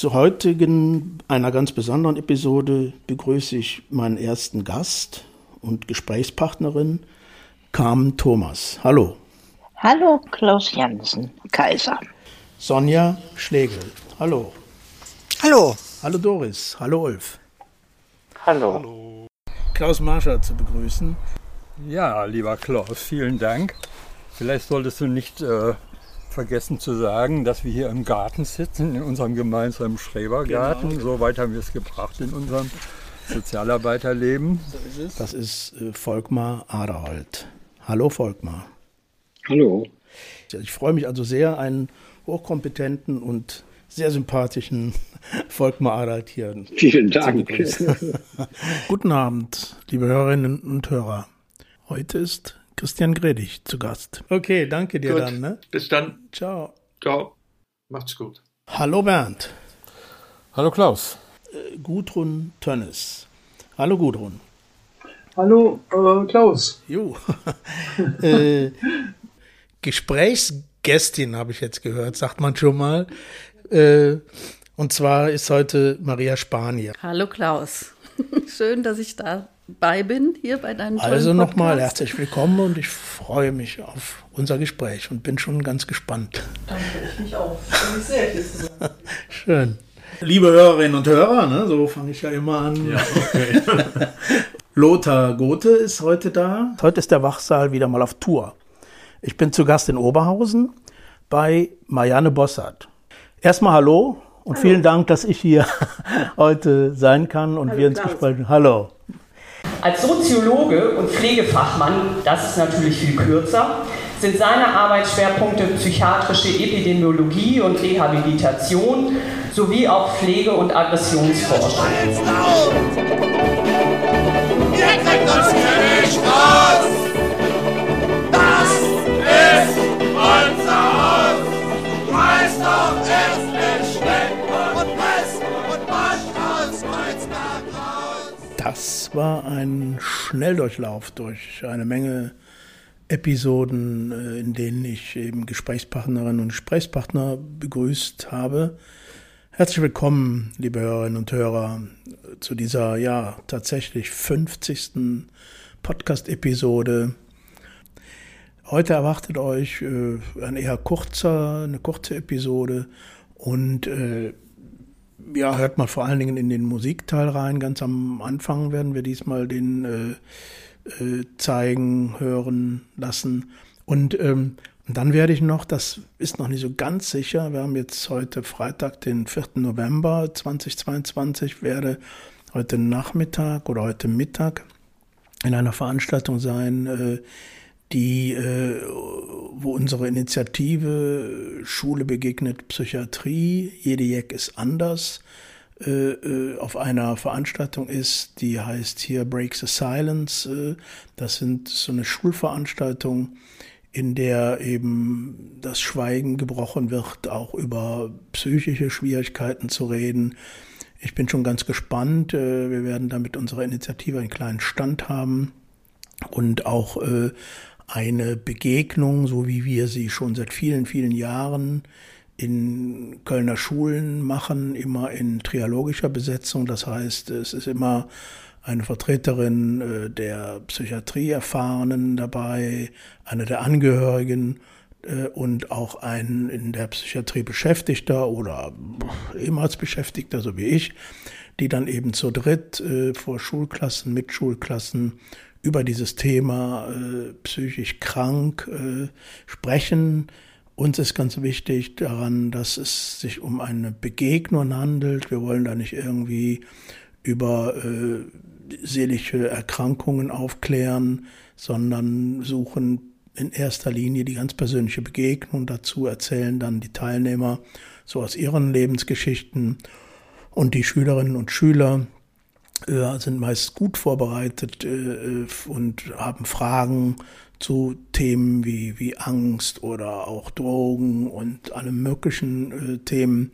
Zur heutigen, einer ganz besonderen Episode begrüße ich meinen ersten Gast und Gesprächspartnerin, Carmen Thomas. Hallo. Hallo, Klaus Jansen, Kaiser. Sonja Schlegel. Hallo. Hallo. Hallo Doris. Hallo Ulf. Hallo. Hallo. Klaus Marscher zu begrüßen. Ja, lieber Klaus, vielen Dank. Vielleicht solltest du nicht äh, vergessen zu sagen, dass wir hier im Garten sitzen, in unserem gemeinsamen Schrebergarten. Genau. So weit haben wir es gebracht in unserem Sozialarbeiterleben. So ist das ist äh, Volkmar Aderholt. Hallo Volkmar. Hallo. Ich freue mich also sehr, einen hochkompetenten und sehr sympathischen Volkmar Aderholt hier. Vielen Dank. Guten Abend, liebe Hörerinnen und Hörer. Heute ist Christian Gredig zu Gast. Okay, danke dir gut. dann. Ne? Bis dann. Ciao. Ciao. Macht's gut. Hallo Bernd. Hallo Klaus. Äh, Gudrun Tönnes. Hallo Gudrun. Hallo äh, Klaus. Jo. äh, Gesprächsgästin habe ich jetzt gehört, sagt man schon mal. Äh, und zwar ist heute Maria Spanier. Hallo Klaus. Schön, dass ich dabei bin hier bei deinem Also nochmal herzlich willkommen und ich freue mich auf unser Gespräch und bin schon ganz gespannt. Danke, ich mich auch. Bin sehr Schön. Liebe Hörerinnen und Hörer, ne, so fange ich ja immer an. Ja, okay. Lothar Gothe ist heute da. Heute ist der Wachsaal wieder mal auf Tour. Ich bin zu Gast in Oberhausen bei Marianne Bossart. Erstmal hallo und hallo. vielen Dank, dass ich hier heute sein kann und hallo, wir ins Gespräch. Hallo. Als Soziologe und Pflegefachmann, das ist natürlich viel kürzer, sind seine Arbeitsschwerpunkte psychiatrische Epidemiologie und Rehabilitation sowie auch Pflege- und Aggressionsforschung. Ihr kriegt uns nicht! Das war ein Schnelldurchlauf durch eine Menge Episoden, äh, in denen ich eben Gesprächspartnerinnen und Gesprächspartner begrüßt habe. Herzlich willkommen, liebe Hörerinnen und Hörer, zu dieser ja tatsächlich 50. Podcast-Episode. Heute erwartet euch äh, ein eher kurzer, eine kurze Episode und äh, ja, hört mal vor allen Dingen in den Musikteil rein. Ganz am Anfang werden wir diesmal den äh, äh, zeigen, hören lassen. Und ähm, dann werde ich noch, das ist noch nicht so ganz sicher, wir haben jetzt heute Freitag, den 4. November 2022, werde heute Nachmittag oder heute Mittag in einer Veranstaltung sein, äh, die, äh, wo unsere Initiative Schule begegnet Psychiatrie, jede Jeck ist anders, äh, auf einer Veranstaltung ist, die heißt hier Break the Silence. Das sind so eine Schulveranstaltung, in der eben das Schweigen gebrochen wird, auch über psychische Schwierigkeiten zu reden. Ich bin schon ganz gespannt. Äh, wir werden da mit unserer Initiative einen kleinen Stand haben und auch äh, eine Begegnung, so wie wir sie schon seit vielen, vielen Jahren in Kölner Schulen machen, immer in trialogischer Besetzung. Das heißt, es ist immer eine Vertreterin äh, der Psychiatrie erfahrenen dabei, eine der Angehörigen äh, und auch ein in der Psychiatrie Beschäftigter oder ehemals Beschäftigter, so wie ich, die dann eben zu dritt äh, vor Schulklassen, mit Schulklassen über dieses Thema psychisch krank sprechen. Uns ist ganz wichtig daran, dass es sich um eine Begegnung handelt. Wir wollen da nicht irgendwie über äh, seelische Erkrankungen aufklären, sondern suchen in erster Linie die ganz persönliche Begegnung. Dazu erzählen dann die Teilnehmer so aus ihren Lebensgeschichten und die Schülerinnen und Schüler äh, sind meist gut vorbereitet äh, und haben Fragen zu Themen wie, wie Angst oder auch Drogen und allem möglichen äh, Themen.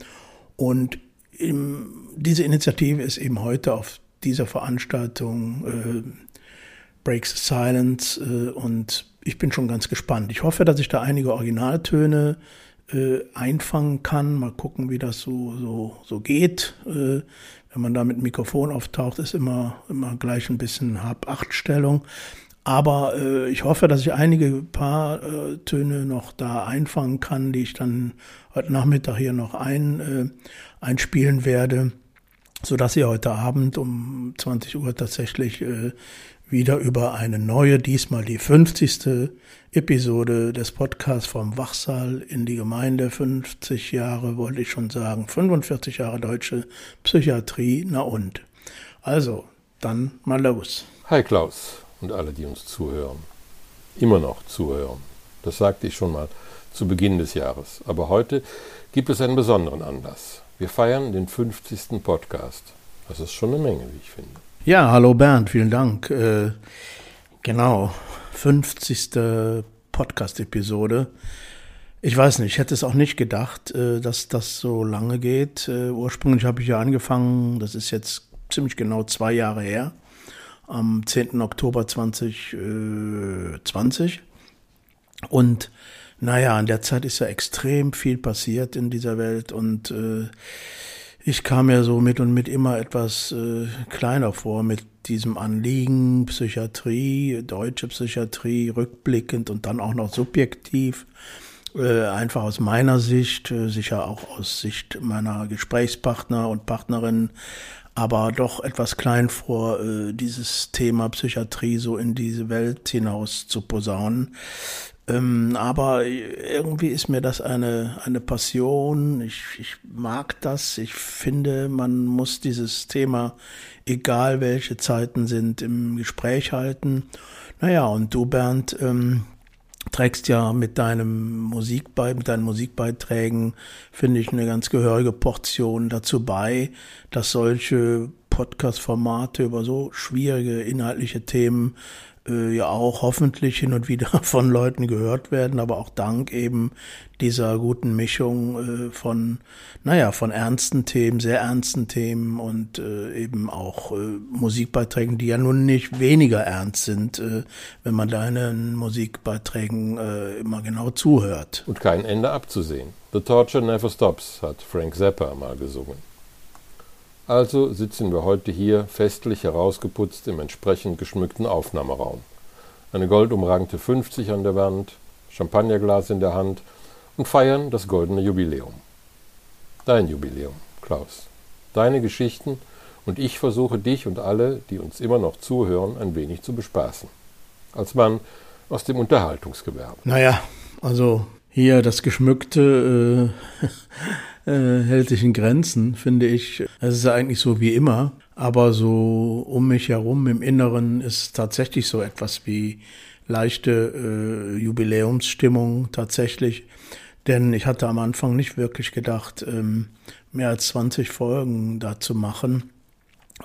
Und diese Initiative ist eben heute auf dieser Veranstaltung äh, Breaks the Silence äh, und ich bin schon ganz gespannt. Ich hoffe, dass ich da einige Originaltöne äh, einfangen kann. Mal gucken, wie das so, so, so geht. Wenn man da mit Mikrofon auftaucht, ist immer, immer gleich ein bisschen Hab-Acht-Stellung. Aber äh, ich hoffe, dass ich einige paar äh, Töne noch da einfangen kann, die ich dann heute Nachmittag hier noch ein, äh, einspielen werde, so dass ihr heute Abend um 20 Uhr tatsächlich äh, wieder über eine neue, diesmal die 50. Episode des Podcasts vom Wachsaal in die Gemeinde. 50 Jahre wollte ich schon sagen, 45 Jahre deutsche Psychiatrie, na und. Also, dann mal los. Hi Klaus und alle, die uns zuhören. Immer noch zuhören. Das sagte ich schon mal zu Beginn des Jahres. Aber heute gibt es einen besonderen Anlass. Wir feiern den 50. Podcast. Das ist schon eine Menge, wie ich finde. Ja, hallo Bernd, vielen Dank. Äh, genau, 50. Podcast-Episode. Ich weiß nicht, ich hätte es auch nicht gedacht, äh, dass das so lange geht. Äh, ursprünglich habe ich ja angefangen, das ist jetzt ziemlich genau zwei Jahre her am 10. Oktober 2020. Und naja, in der Zeit ist ja extrem viel passiert in dieser Welt und äh, ich kam mir so mit und mit immer etwas äh, kleiner vor mit diesem Anliegen, Psychiatrie, deutsche Psychiatrie, rückblickend und dann auch noch subjektiv, äh, einfach aus meiner Sicht, äh, sicher auch aus Sicht meiner Gesprächspartner und Partnerinnen, aber doch etwas klein vor, äh, dieses Thema Psychiatrie so in diese Welt hinaus zu posaunen. Ähm, aber irgendwie ist mir das eine, eine Passion. Ich, ich mag das. Ich finde, man muss dieses Thema, egal welche Zeiten sind, im Gespräch halten. Naja, und du, Bernd, ähm, trägst ja mit deinem Musikbe mit deinen Musikbeiträgen, finde ich, eine ganz gehörige Portion dazu bei, dass solche Podcast-Formate über so schwierige inhaltliche Themen ja auch hoffentlich hin und wieder von Leuten gehört werden, aber auch dank eben dieser guten Mischung äh, von, naja, von ernsten Themen, sehr ernsten Themen und äh, eben auch äh, Musikbeiträgen, die ja nun nicht weniger ernst sind, äh, wenn man deinen Musikbeiträgen äh, immer genau zuhört. Und kein Ende abzusehen. The Torture Never Stops, hat Frank Zappa mal gesungen. Also sitzen wir heute hier festlich herausgeputzt im entsprechend geschmückten Aufnahmeraum. Eine goldumrankte 50 an der Wand, Champagnerglas in der Hand und feiern das goldene Jubiläum. Dein Jubiläum, Klaus. Deine Geschichten und ich versuche dich und alle, die uns immer noch zuhören, ein wenig zu bespaßen. Als Mann aus dem Unterhaltungsgewerbe. Naja, also hier das geschmückte äh, äh, hält sich in Grenzen, finde ich. Es ist eigentlich so wie immer, aber so um mich herum im Inneren ist tatsächlich so etwas wie leichte äh, Jubiläumsstimmung tatsächlich. Denn ich hatte am Anfang nicht wirklich gedacht, ähm, mehr als 20 Folgen da zu machen.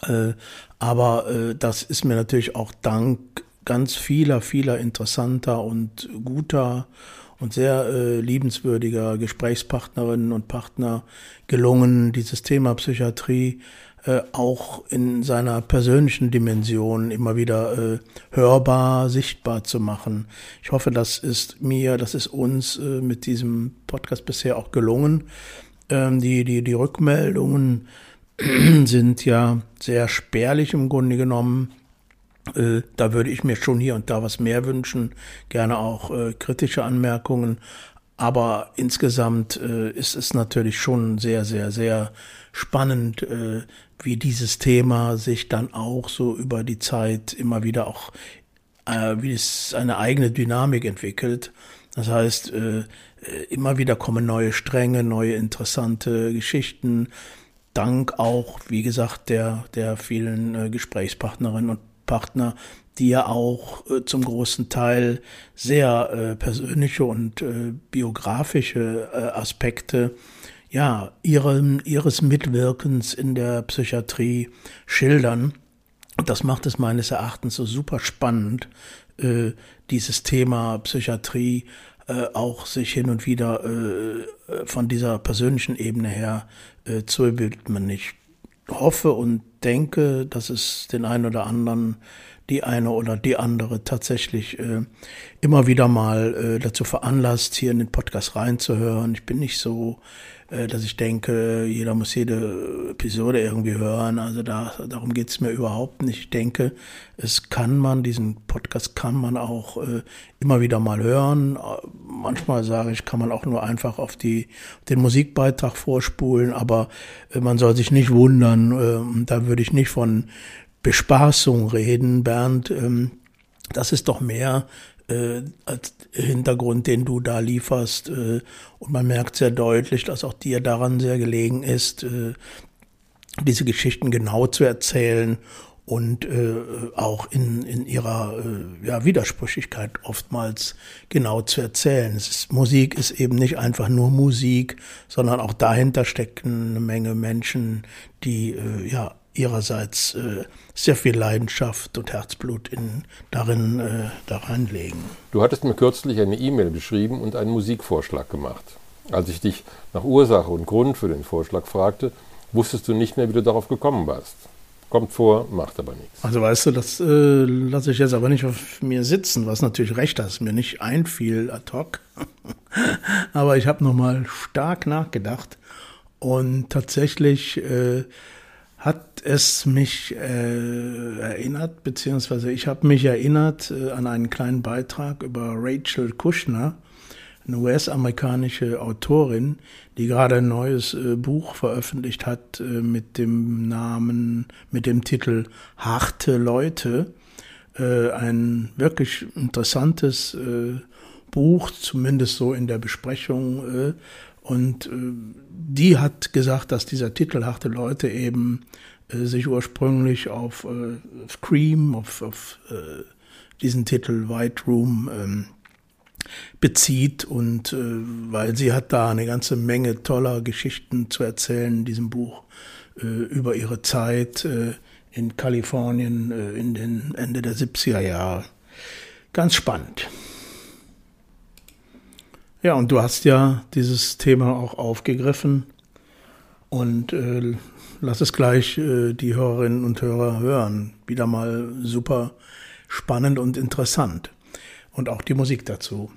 Äh, aber äh, das ist mir natürlich auch dank ganz vieler, vieler interessanter und guter und sehr äh, liebenswürdiger Gesprächspartnerinnen und Partner gelungen, dieses Thema Psychiatrie äh, auch in seiner persönlichen Dimension immer wieder äh, hörbar, sichtbar zu machen. Ich hoffe, das ist mir, das ist uns äh, mit diesem Podcast bisher auch gelungen. Ähm, die, die, die Rückmeldungen sind ja sehr spärlich im Grunde genommen. Äh, da würde ich mir schon hier und da was mehr wünschen, gerne auch äh, kritische Anmerkungen. Aber insgesamt äh, ist es natürlich schon sehr, sehr, sehr spannend, äh, wie dieses Thema sich dann auch so über die Zeit immer wieder auch, äh, wie es eine eigene Dynamik entwickelt. Das heißt, äh, immer wieder kommen neue Stränge, neue interessante Geschichten. Dank auch, wie gesagt, der, der vielen Gesprächspartnerinnen und Partner, die ja auch äh, zum großen Teil sehr äh, persönliche und äh, biografische äh, Aspekte ja, ihrem, ihres Mitwirkens in der Psychiatrie schildern. Und das macht es meines Erachtens so super spannend, äh, dieses Thema Psychiatrie äh, auch sich hin und wieder von dieser persönlichen Ebene her zu widmen. Ich hoffe und denke, dass es den einen oder anderen, die eine oder die andere tatsächlich äh, immer wieder mal äh, dazu veranlasst, hier in den Podcast reinzuhören. Ich bin nicht so äh, dass ich denke, jeder muss jede Episode irgendwie hören. Also da, darum geht es mir überhaupt nicht. Ich denke, es kann man, diesen Podcast kann man auch äh, immer wieder mal hören. Manchmal sage ich, kann man auch nur einfach auf die, den Musikbeitrag vorspulen, aber äh, man soll sich nicht wundern. Äh, da würde ich nicht von Bespaßung reden, Bernd. Ähm, das ist doch mehr äh, als Hintergrund, den du da lieferst. Äh, und man merkt sehr deutlich, dass auch dir daran sehr gelegen ist, äh, diese Geschichten genau zu erzählen und äh, auch in, in ihrer äh, ja, Widersprüchlichkeit oftmals genau zu erzählen. Ist, Musik ist eben nicht einfach nur Musik, sondern auch dahinter stecken eine Menge Menschen, die äh, ja ihrerseits äh, sehr viel Leidenschaft und Herzblut in, darin äh, da reinlegen. Du hattest mir kürzlich eine E-Mail geschrieben und einen Musikvorschlag gemacht. Als ich dich nach Ursache und Grund für den Vorschlag fragte, wusstest du nicht mehr, wie du darauf gekommen warst. Kommt vor, macht aber nichts. Also weißt du, das äh, lasse ich jetzt aber nicht auf mir sitzen, was natürlich recht ist, mir nicht einfiel ad hoc. aber ich habe nochmal stark nachgedacht und tatsächlich äh, hat es mich äh, erinnert, beziehungsweise ich habe mich erinnert äh, an einen kleinen Beitrag über Rachel Kushner, eine US-amerikanische Autorin, die gerade ein neues äh, Buch veröffentlicht hat äh, mit dem Namen, mit dem Titel Harte Leute. Äh, ein wirklich interessantes äh, Buch, zumindest so in der Besprechung und äh, die hat gesagt, dass dieser Titel Harte Leute eben äh, sich ursprünglich auf äh, Scream, auf, auf diesen Titel White Room ähm, bezieht und weil sie hat da eine ganze Menge toller Geschichten zu erzählen in diesem Buch über ihre Zeit in Kalifornien in den Ende der 70er Jahre. Ganz spannend. Ja, und du hast ja dieses Thema auch aufgegriffen und äh, lass es gleich äh, die Hörerinnen und Hörer hören. Wieder mal super spannend und interessant. Und auch die Musik dazu.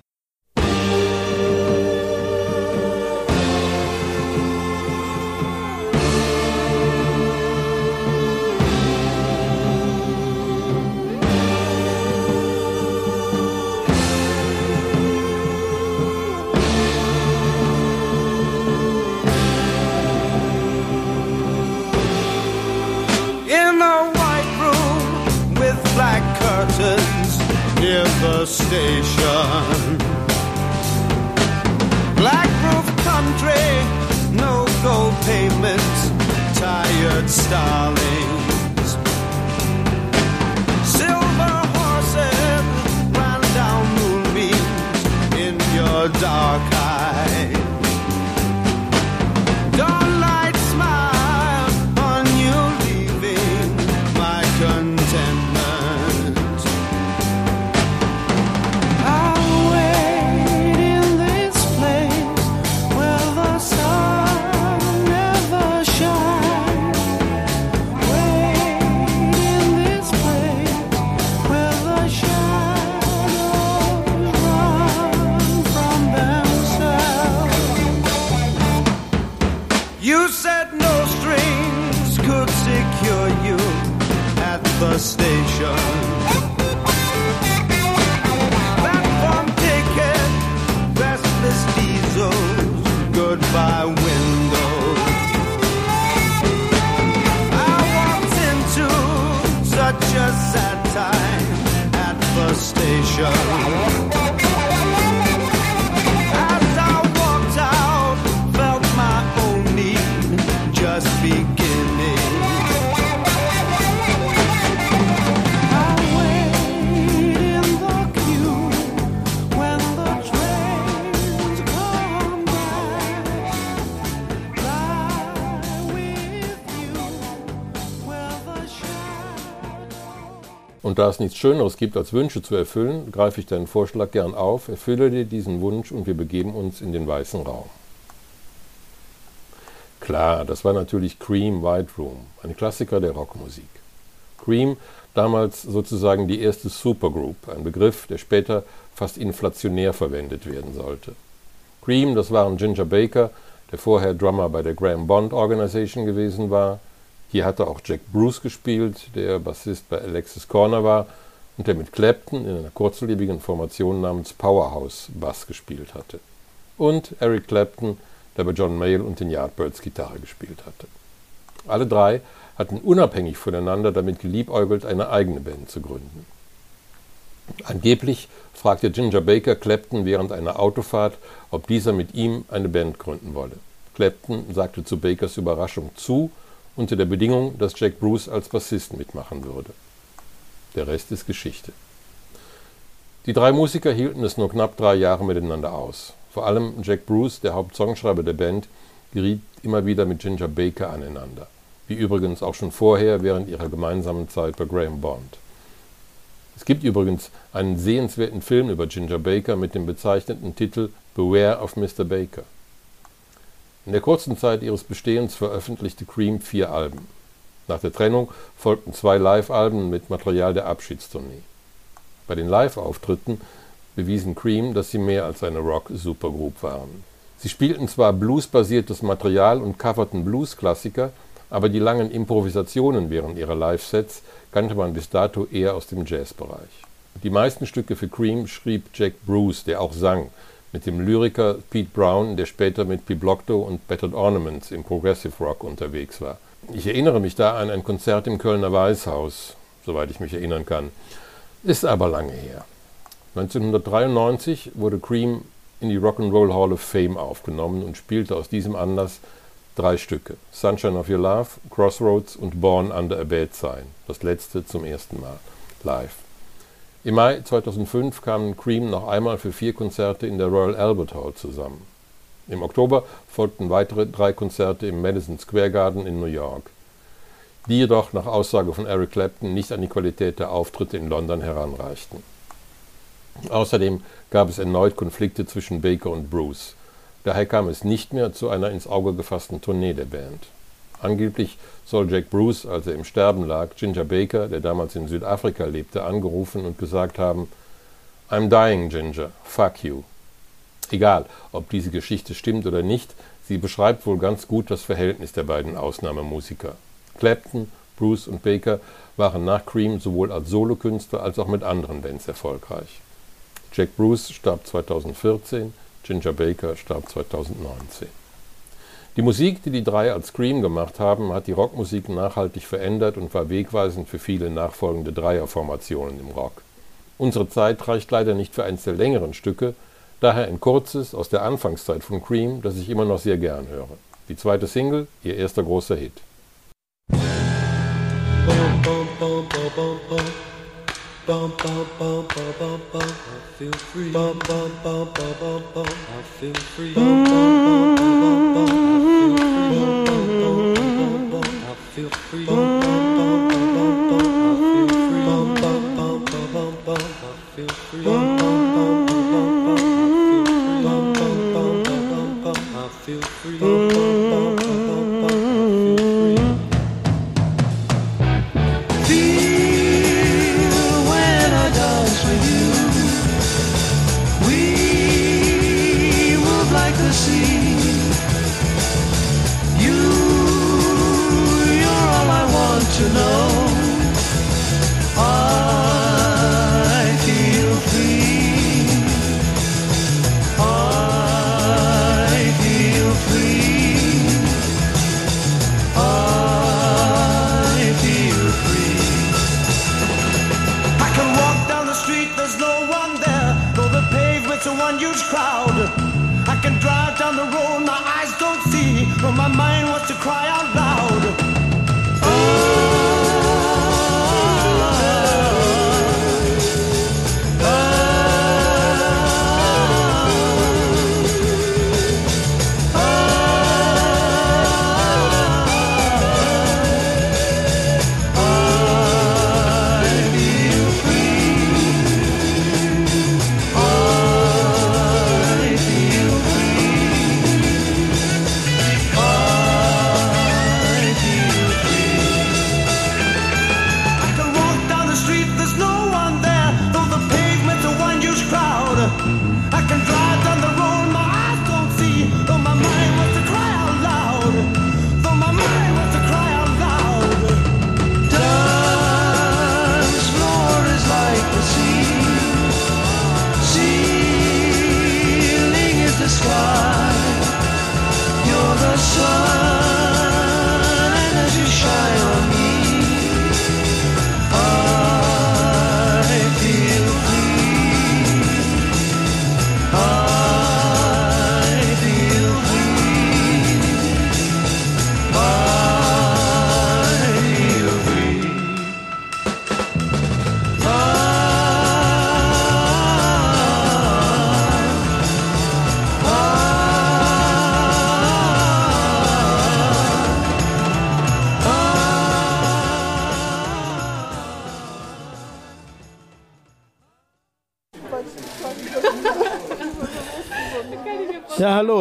Und da es nichts Schöneres gibt, als Wünsche zu erfüllen, greife ich deinen Vorschlag gern auf, erfülle dir diesen Wunsch und wir begeben uns in den weißen Raum. Klar, das war natürlich Cream White Room, ein Klassiker der Rockmusik. Cream, damals sozusagen die erste Supergroup, ein Begriff, der später fast inflationär verwendet werden sollte. Cream, das waren Ginger Baker, der vorher Drummer bei der Graham Bond Organization gewesen war. Hier hatte auch Jack Bruce gespielt, der Bassist bei Alexis Corner war und der mit Clapton in einer kurzlebigen Formation namens Powerhouse Bass gespielt hatte. Und Eric Clapton, der bei John Mayall und den Yardbirds Gitarre gespielt hatte. Alle drei hatten unabhängig voneinander damit geliebäugelt, eine eigene Band zu gründen. Angeblich fragte Ginger Baker Clapton während einer Autofahrt, ob dieser mit ihm eine Band gründen wolle. Clapton sagte zu Bakers Überraschung zu, unter der Bedingung, dass Jack Bruce als Bassist mitmachen würde. Der Rest ist Geschichte. Die drei Musiker hielten es nur knapp drei Jahre miteinander aus. Vor allem Jack Bruce, der Hauptsongschreiber der Band, geriet immer wieder mit Ginger Baker aneinander. Wie übrigens auch schon vorher während ihrer gemeinsamen Zeit bei Graham Bond. Es gibt übrigens einen sehenswerten Film über Ginger Baker mit dem bezeichneten Titel Beware of Mr. Baker. In der kurzen Zeit ihres Bestehens veröffentlichte Cream vier Alben. Nach der Trennung folgten zwei Live-Alben mit Material der Abschiedstournee. Bei den Live-Auftritten bewiesen Cream, dass sie mehr als eine Rock-Supergroup waren. Sie spielten zwar bluesbasiertes Material und coverten Blues-Klassiker, aber die langen Improvisationen während ihrer Live-Sets kannte man bis dato eher aus dem Jazzbereich. Die meisten Stücke für Cream schrieb Jack Bruce, der auch sang, mit dem Lyriker Pete Brown, der später mit Piblocto und Battered Ornaments im Progressive Rock unterwegs war. Ich erinnere mich da an ein Konzert im Kölner Weißhaus, soweit ich mich erinnern kann. Ist aber lange her. 1993 wurde Cream in die Rock'n'Roll Hall of Fame aufgenommen und spielte aus diesem Anlass drei Stücke: Sunshine of Your Love, Crossroads und Born Under a Bad Sign, das letzte zum ersten Mal live. Im Mai 2005 kamen Cream noch einmal für vier Konzerte in der Royal Albert Hall zusammen. Im Oktober folgten weitere drei Konzerte im Madison Square Garden in New York, die jedoch nach Aussage von Eric Clapton nicht an die Qualität der Auftritte in London heranreichten. Außerdem gab es erneut Konflikte zwischen Baker und Bruce. Daher kam es nicht mehr zu einer ins Auge gefassten Tournee der Band. Angeblich soll Jack Bruce, als er im Sterben lag, Ginger Baker, der damals in Südafrika lebte, angerufen und gesagt haben: I'm dying, Ginger, fuck you. Egal, ob diese Geschichte stimmt oder nicht, sie beschreibt wohl ganz gut das Verhältnis der beiden Ausnahmemusiker. Clapton, Bruce und Baker waren nach Cream sowohl als Solokünstler als auch mit anderen Bands erfolgreich. Jack Bruce starb 2014, Ginger Baker starb 2019. Die Musik, die die drei als Scream gemacht haben, hat die Rockmusik nachhaltig verändert und war wegweisend für viele nachfolgende Dreierformationen im Rock. Unsere Zeit reicht leider nicht für eins der längeren Stücke, Daher ein kurzes aus der Anfangszeit von Cream, das ich immer noch sehr gern höre. Die zweite Single, ihr erster großer Hit. Feel on the road my eyes don't see, but my mind wants to cry out loud.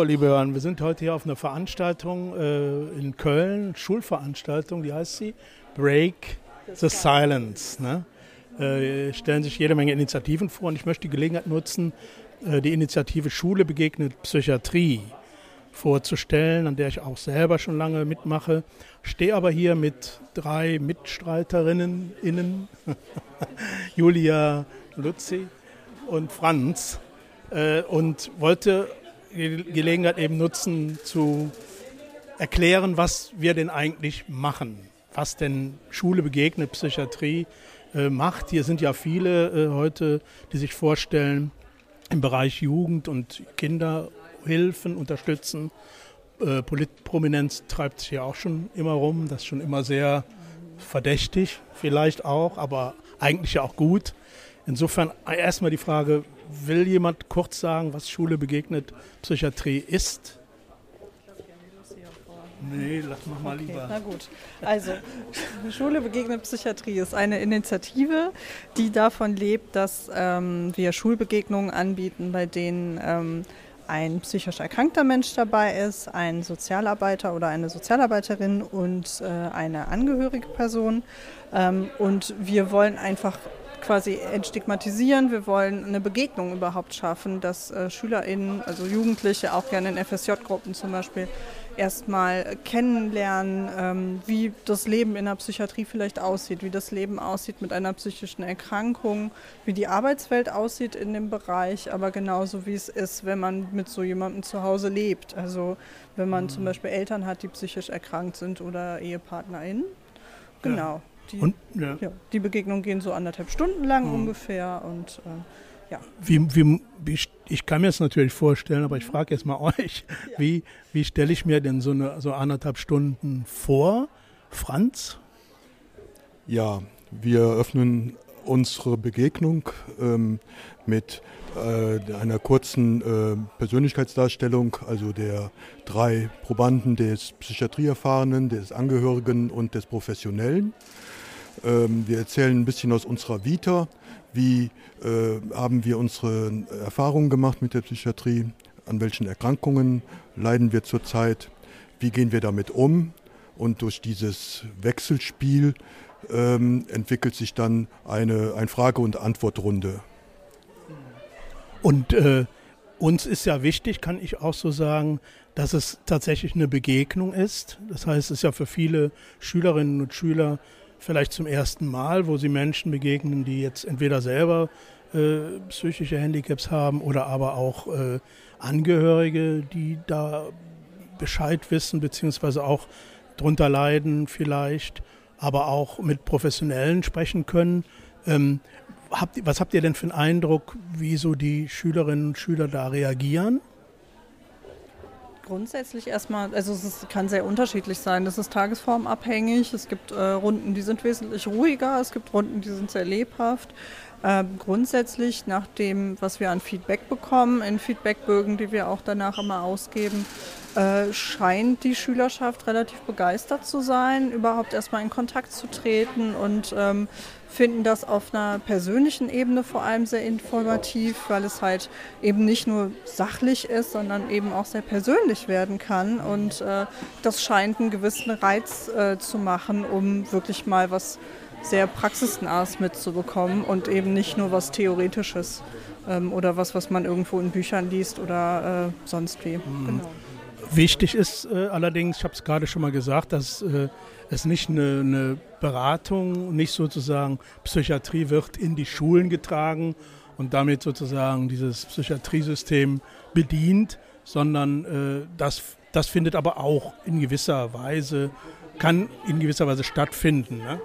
Liebe Hörer. Wir sind heute hier auf einer Veranstaltung äh, in Köln, Schulveranstaltung, wie heißt sie? Break the Silence. Ne? Äh, stellen sich jede Menge Initiativen vor und ich möchte die Gelegenheit nutzen, äh, die Initiative Schule begegnet Psychiatrie vorzustellen, an der ich auch selber schon lange mitmache. Stehe aber hier mit drei Mitstreiterinnen, innen, Julia Luzi und Franz, äh, und wollte Gelegenheit eben nutzen zu erklären, was wir denn eigentlich machen, was denn Schule begegnet Psychiatrie äh, macht. Hier sind ja viele äh, heute, die sich vorstellen, im Bereich Jugend und Kinderhilfen unterstützen. Äh, Politprominenz treibt sich ja auch schon immer rum, das ist schon immer sehr verdächtig vielleicht auch, aber eigentlich ja auch gut. Insofern erstmal die Frage, will jemand kurz sagen, was Schule begegnet Psychiatrie ist? Nee, lass mal mal okay, lieber. Na gut. Also, Schule begegnet Psychiatrie ist eine Initiative, die davon lebt, dass ähm, wir Schulbegegnungen anbieten, bei denen ähm, ein psychisch erkrankter Mensch dabei ist, ein Sozialarbeiter oder eine Sozialarbeiterin und äh, eine angehörige Person. Ähm, und wir wollen einfach quasi entstigmatisieren. Wir wollen eine Begegnung überhaupt schaffen, dass äh, SchülerInnen, also Jugendliche, auch gerne in FSJ-Gruppen zum Beispiel, erstmal kennenlernen, ähm, wie das Leben in der Psychiatrie vielleicht aussieht, wie das Leben aussieht mit einer psychischen Erkrankung, wie die Arbeitswelt aussieht in dem Bereich, aber genauso wie es ist, wenn man mit so jemandem zu Hause lebt. Also wenn man zum mhm. Beispiel Eltern hat, die psychisch erkrankt sind oder EhepartnerInnen. Genau. Ja. Die, und, ja. Ja, die Begegnungen gehen so anderthalb Stunden lang mhm. ungefähr und äh, ja. Wie, wie, wie, ich kann mir das natürlich vorstellen, aber ich frage jetzt mal euch, ja. wie, wie stelle ich mir denn so, eine, so anderthalb Stunden vor? Franz? Ja, wir öffnen unsere Begegnung ähm, mit äh, einer kurzen äh, Persönlichkeitsdarstellung, also der drei Probanden, des Psychiatrieerfahrenen, des Angehörigen und des Professionellen. Ähm, wir erzählen ein bisschen aus unserer Vita, wie äh, haben wir unsere Erfahrungen gemacht mit der Psychiatrie, an welchen Erkrankungen leiden wir zurzeit, wie gehen wir damit um und durch dieses Wechselspiel ähm, entwickelt sich dann eine ein Frage- und Antwortrunde. Und äh, uns ist ja wichtig, kann ich auch so sagen, dass es tatsächlich eine Begegnung ist. Das heißt, es ist ja für viele Schülerinnen und Schüler vielleicht zum ersten Mal, wo sie Menschen begegnen, die jetzt entweder selber äh, psychische Handicaps haben oder aber auch äh, Angehörige, die da Bescheid wissen, beziehungsweise auch drunter leiden vielleicht, aber auch mit Professionellen sprechen können. Ähm, habt, was habt ihr denn für einen Eindruck, wie so die Schülerinnen und Schüler da reagieren? Grundsätzlich erstmal, also es kann sehr unterschiedlich sein. Das ist tagesformabhängig. Es gibt äh, Runden, die sind wesentlich ruhiger. Es gibt Runden, die sind sehr lebhaft. Ähm, grundsätzlich nach dem, was wir an Feedback bekommen, in Feedbackbögen, die wir auch danach immer ausgeben, äh, scheint die Schülerschaft relativ begeistert zu sein, überhaupt erstmal in Kontakt zu treten und ähm, finden das auf einer persönlichen Ebene vor allem sehr informativ, weil es halt eben nicht nur sachlich ist, sondern eben auch sehr persönlich werden kann. Und äh, das scheint einen gewissen Reiz äh, zu machen, um wirklich mal was sehr praxisnahes mitzubekommen und eben nicht nur was Theoretisches ähm, oder was, was man irgendwo in Büchern liest oder äh, sonst wie. Mhm. Genau. Wichtig ist äh, allerdings, ich habe es gerade schon mal gesagt, dass äh, es nicht eine, eine, Beratung, nicht sozusagen Psychiatrie wird in die Schulen getragen und damit sozusagen dieses Psychiatriesystem bedient, sondern äh, das, das findet aber auch in gewisser Weise, kann in gewisser Weise stattfinden. Ne?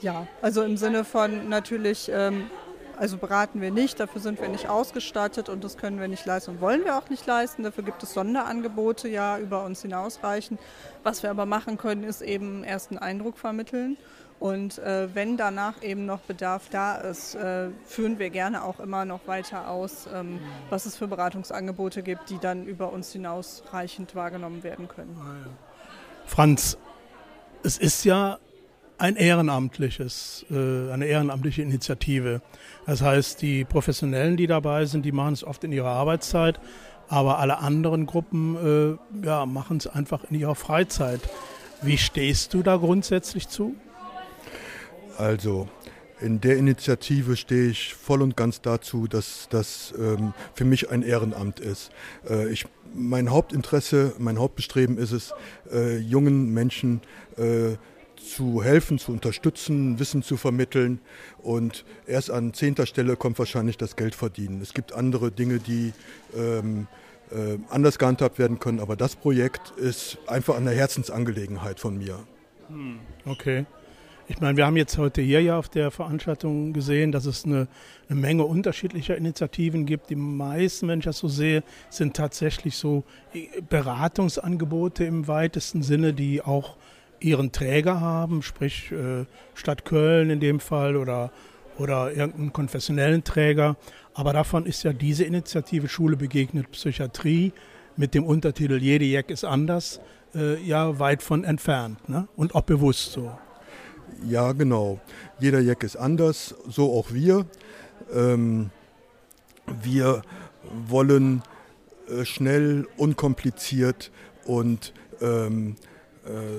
Ja, also im Sinne von natürlich ähm, also beraten wir nicht, dafür sind wir nicht ausgestattet und das können wir nicht leisten und wollen wir auch nicht leisten. Dafür gibt es Sonderangebote, ja, über uns hinausreichen. Was wir aber machen können, ist eben einen ersten Eindruck vermitteln. Und äh, wenn danach eben noch Bedarf da ist, äh, führen wir gerne auch immer noch weiter aus, ähm, was es für Beratungsangebote gibt, die dann über uns hinausreichend wahrgenommen werden können. Franz, es ist ja ein ehrenamtliches, äh, eine ehrenamtliche Initiative. Das heißt, die Professionellen, die dabei sind, die machen es oft in ihrer Arbeitszeit, aber alle anderen Gruppen äh, ja, machen es einfach in ihrer Freizeit. Wie stehst du da grundsätzlich zu? Also, in der Initiative stehe ich voll und ganz dazu, dass das ähm, für mich ein Ehrenamt ist. Äh, ich, mein Hauptinteresse, mein Hauptbestreben ist es, äh, jungen Menschen äh, zu helfen, zu unterstützen, Wissen zu vermitteln. Und erst an zehnter Stelle kommt wahrscheinlich das Geld verdienen. Es gibt andere Dinge, die ähm, äh, anders gehandhabt werden können, aber das Projekt ist einfach eine Herzensangelegenheit von mir. Hm, okay. Ich meine, wir haben jetzt heute hier ja auf der Veranstaltung gesehen, dass es eine, eine, Menge unterschiedlicher Initiativen gibt. Die meisten, wenn ich das so sehe, sind tatsächlich so Beratungsangebote im weitesten Sinne, die auch ihren Träger haben, sprich äh, Stadt Köln in dem Fall oder, oder irgendeinen konfessionellen Träger. Aber davon ist ja diese Initiative Schule begegnet Psychiatrie mit dem Untertitel Jede Jack ist anders äh, ja weit von entfernt ne? und auch bewusst so. Ja, genau. Jeder Jack ist anders, so auch wir. Ähm, wir wollen äh, schnell, unkompliziert und ähm, äh,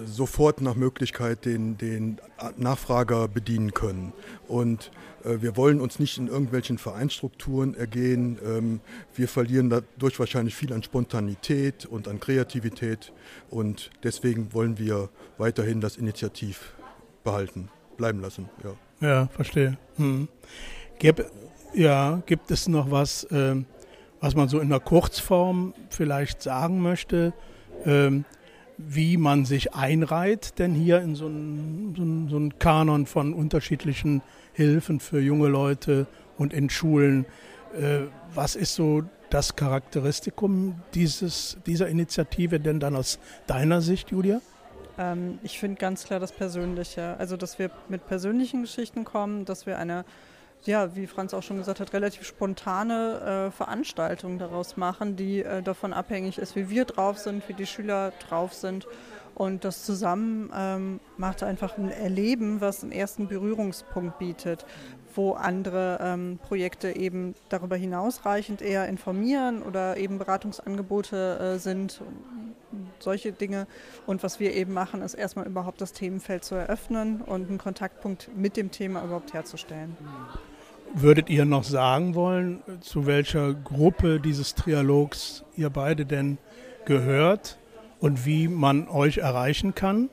sofort nach Möglichkeit den, den Nachfrager bedienen können. Und äh, wir wollen uns nicht in irgendwelchen Vereinsstrukturen ergehen. Ähm, wir verlieren dadurch wahrscheinlich viel an Spontanität und an Kreativität. Und deswegen wollen wir weiterhin das Initiativ behalten, bleiben lassen. Ja, ja verstehe. Hm. Gib, ja, gibt es noch was, äh, was man so in der Kurzform vielleicht sagen möchte? Ähm, wie man sich einreiht, denn hier in so einen, so, so Kanon von unterschiedlichen Hilfen für junge Leute und in Schulen. Äh, was ist so das Charakteristikum dieses, dieser Initiative denn dann aus deiner Sicht, Julia? Ähm, ich finde ganz klar das Persönliche. Also, dass wir mit persönlichen Geschichten kommen, dass wir eine ja, wie Franz auch schon gesagt hat, relativ spontane äh, Veranstaltungen daraus machen, die äh, davon abhängig ist, wie wir drauf sind, wie die Schüler drauf sind. Und das zusammen ähm, macht einfach ein Erleben, was einen ersten Berührungspunkt bietet, wo andere ähm, Projekte eben darüber hinausreichend eher informieren oder eben Beratungsangebote äh, sind, solche Dinge. Und was wir eben machen, ist erstmal überhaupt das Themenfeld zu eröffnen und einen Kontaktpunkt mit dem Thema überhaupt herzustellen. Würdet ihr noch sagen wollen, zu welcher Gruppe dieses Trialogs ihr beide denn gehört und wie man euch erreichen kann?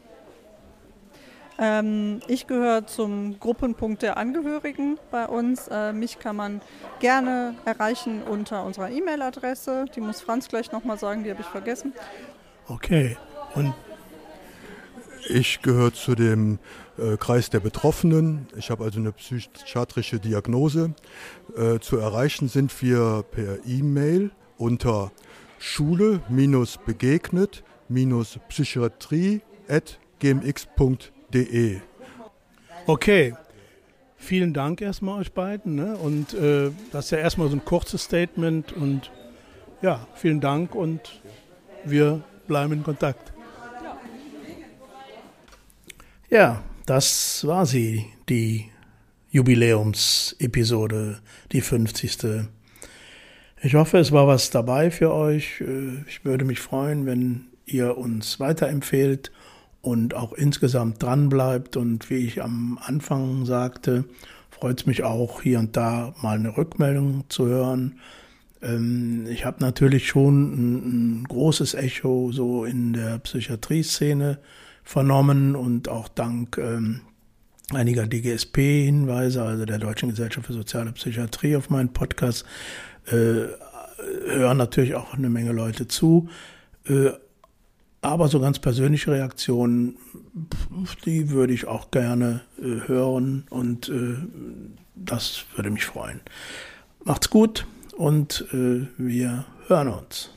Ähm, ich gehöre zum Gruppenpunkt der Angehörigen bei uns. Äh, mich kann man gerne erreichen unter unserer E-Mail-Adresse. Die muss Franz gleich nochmal sagen, die habe ich vergessen. Okay. Und ich gehöre zu dem äh, Kreis der Betroffenen. Ich habe also eine psychiatrische Diagnose. Äh, zu erreichen sind wir per E-Mail unter schule-begegnet-psychiatrie.gmx.de. Okay, vielen Dank erstmal euch beiden. Ne? Und äh, das ist ja erstmal so ein kurzes Statement und ja, vielen Dank und wir bleiben in Kontakt. Ja, das war sie, die Jubiläumsepisode, die 50. Ich hoffe, es war was dabei für euch. Ich würde mich freuen, wenn ihr uns weiterempfehlt und auch insgesamt dran bleibt. Und wie ich am Anfang sagte, freut es mich auch, hier und da mal eine Rückmeldung zu hören. Ähm, ich habe natürlich schon ein großes Echo so in der Psychiatrie-Szene vernommen und auch dank ähm, einiger DGSP-Hinweise, also der Deutschen Gesellschaft für Soziale Psychiatrie auf meinen Podcast, äh, hören natürlich auch eine Menge Leute zu. Äh, aber so ganz persönliche Reaktionen, die würde ich auch gerne äh, hören und äh, das würde mich freuen. Macht's gut und äh, wir hören uns.